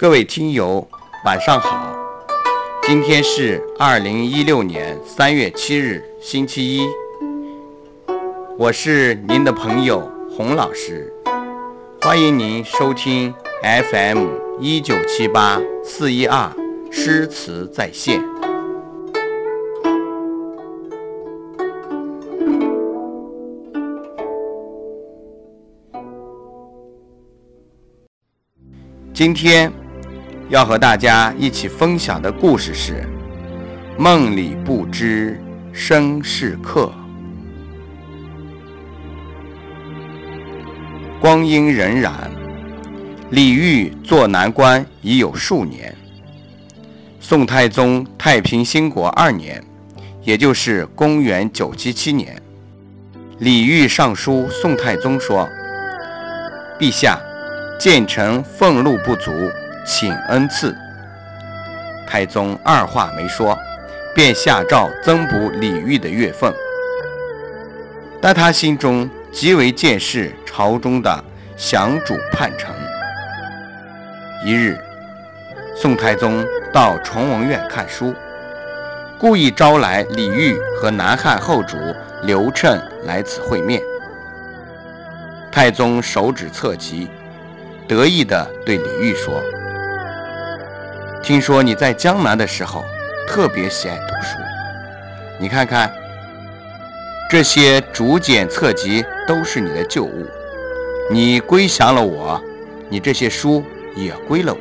各位听友，晚上好。今天是二零一六年三月七日，星期一。我是您的朋友洪老师，欢迎您收听 FM 一九七八四一二诗词在线。今天。要和大家一起分享的故事是《梦里不知身是客》。光阴荏苒，李煜做南官已有数年。宋太宗太平兴国二年，也就是公元977年，李煜上书宋太宗说：“陛下，谏臣俸禄不足。”请恩赐。太宗二话没说，便下诏增补李煜的月俸。但他心中极为见识朝中的降主叛臣。一日，宋太宗到崇文院看书，故意招来李煜和南汉后主刘彻来此会面。太宗手指侧击，得意地对李煜说。听说你在江南的时候特别喜爱读书，你看看这些竹简册籍都是你的旧物，你归降了我，你这些书也归了我，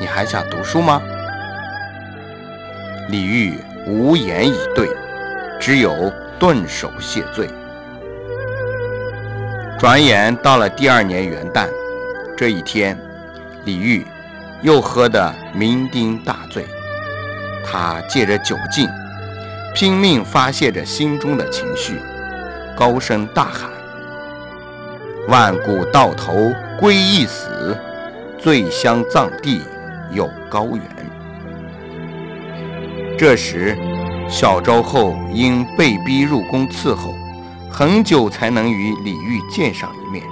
你还想读书吗？李煜无言以对，只有顿首谢罪。转眼到了第二年元旦，这一天，李煜。又喝得酩酊大醉，他借着酒劲，拼命发泄着心中的情绪，高声大喊：“万古到头归一死，醉乡葬地有高原。”这时，小周后因被逼入宫伺候，很久才能与李煜见上一面，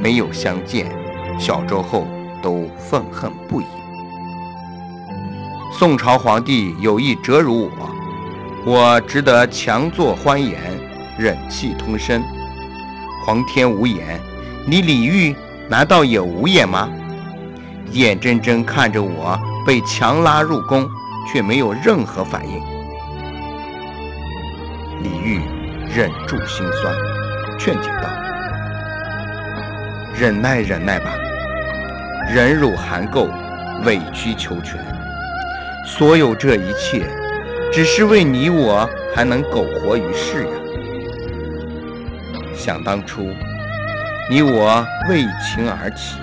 没有相见，小周后。都愤恨不已。宋朝皇帝有意折辱我，我只得强作欢颜，忍气吞声。皇天无眼，你李煜难道也无眼吗？眼睁睁看着我被强拉入宫，却没有任何反应。李煜忍住心酸，劝解道：“忍耐，忍耐吧。”忍辱含垢，委曲求全，所有这一切，只是为你我还能苟活于世呀。想当初，你我为情而起，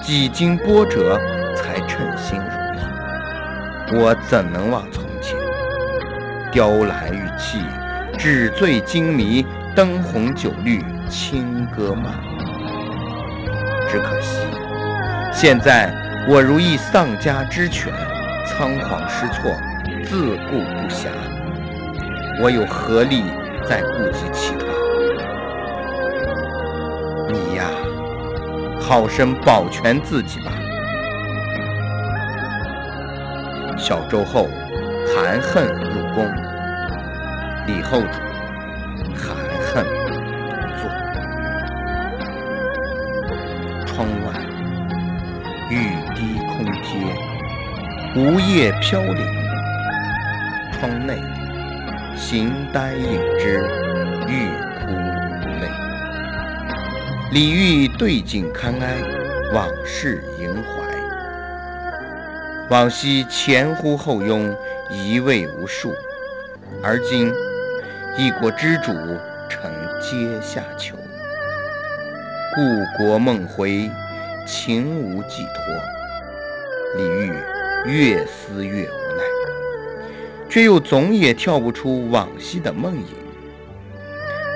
几经波折才称心如意，我怎能忘从前？雕栏玉砌，纸醉金迷，灯红酒绿，轻歌曼。只可惜。现在我如亦丧家之犬，仓皇失措，自顾不暇。我有何力再顾及其他？你呀，好生保全自己吧。小周后含恨入宫，李后主含恨独坐，窗外。雨滴空阶，梧叶飘零。窗内，形单影只，欲哭无泪。李煜对镜堪哀，往事萦怀。往昔前呼后拥，一味无数，而今一国之主，成阶下囚。故国梦回。情无寄托，李煜越思越无奈，却又总也跳不出往昔的梦影。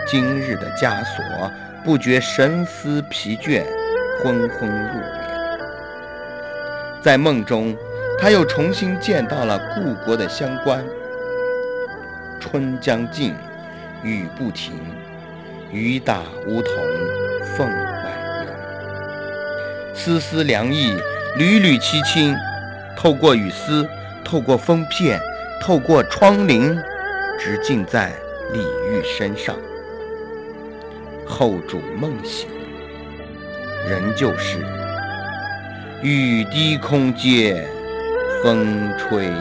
今日的枷锁，不觉神思疲倦，昏昏入眠。在梦中，他又重新见到了故国的乡关。春将尽，雨不停，雨打梧桐凤。丝丝凉意缕缕凄清，透过雨丝，透过风片，透过窗棂，直进在李煜身上。后主梦醒，仍旧是雨滴空阶，风吹梧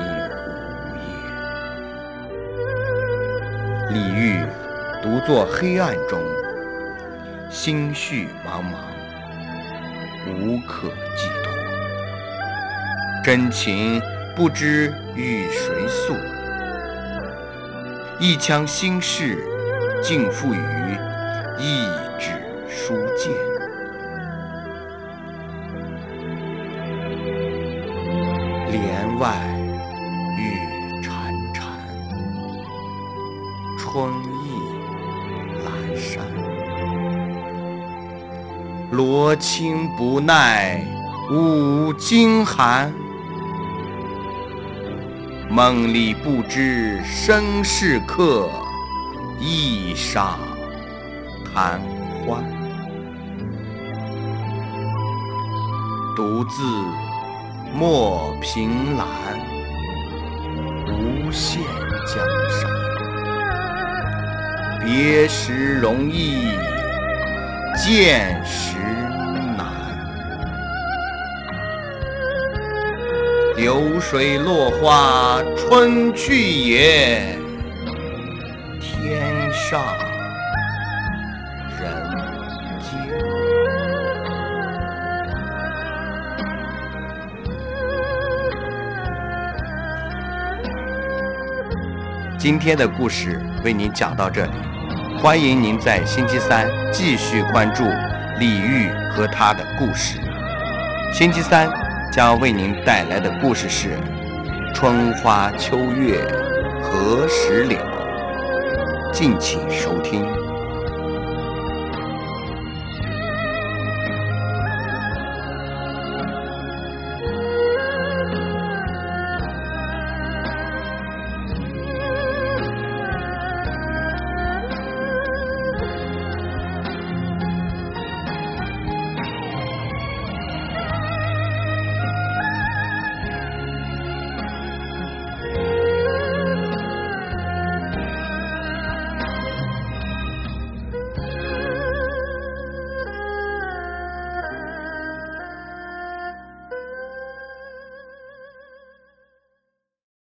叶。李煜独坐黑暗中，心绪茫茫，无可寄托。真情不知与谁诉，一腔心事尽付于一纸书剑。帘外雨潺潺，春罗衾不耐五更寒，梦里不知身是客，衣上贪欢。独自莫凭栏，无限江山。别时容易见时难。流水落花春去也，天上人间。今天的故事为您讲到这里，欢迎您在星期三继续关注李煜和他的故事。星期三将为您带来的故事是《春花秋月何时了》，敬请收听。